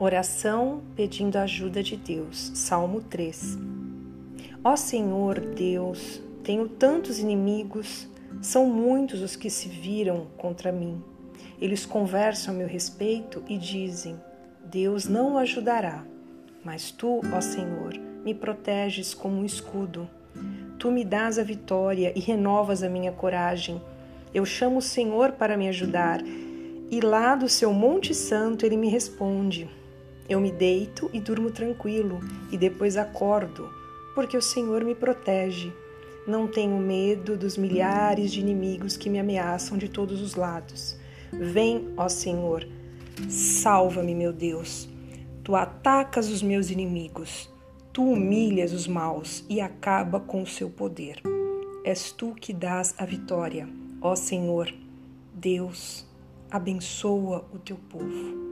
Oração pedindo ajuda de Deus. Salmo 3. Ó Senhor Deus, tenho tantos inimigos, são muitos os que se viram contra mim. Eles conversam a meu respeito e dizem: Deus não o ajudará. Mas tu, ó Senhor, me proteges como um escudo. Tu me dás a vitória e renovas a minha coragem. Eu chamo o Senhor para me ajudar, e lá do seu Monte Santo ele me responde. Eu me deito e durmo tranquilo, e depois acordo, porque o Senhor me protege. Não tenho medo dos milhares de inimigos que me ameaçam de todos os lados. Vem, ó Senhor, salva-me, meu Deus. Tu atacas os meus inimigos, tu humilhas os maus e acaba com o seu poder. És tu que dás a vitória, ó Senhor. Deus, abençoa o teu povo.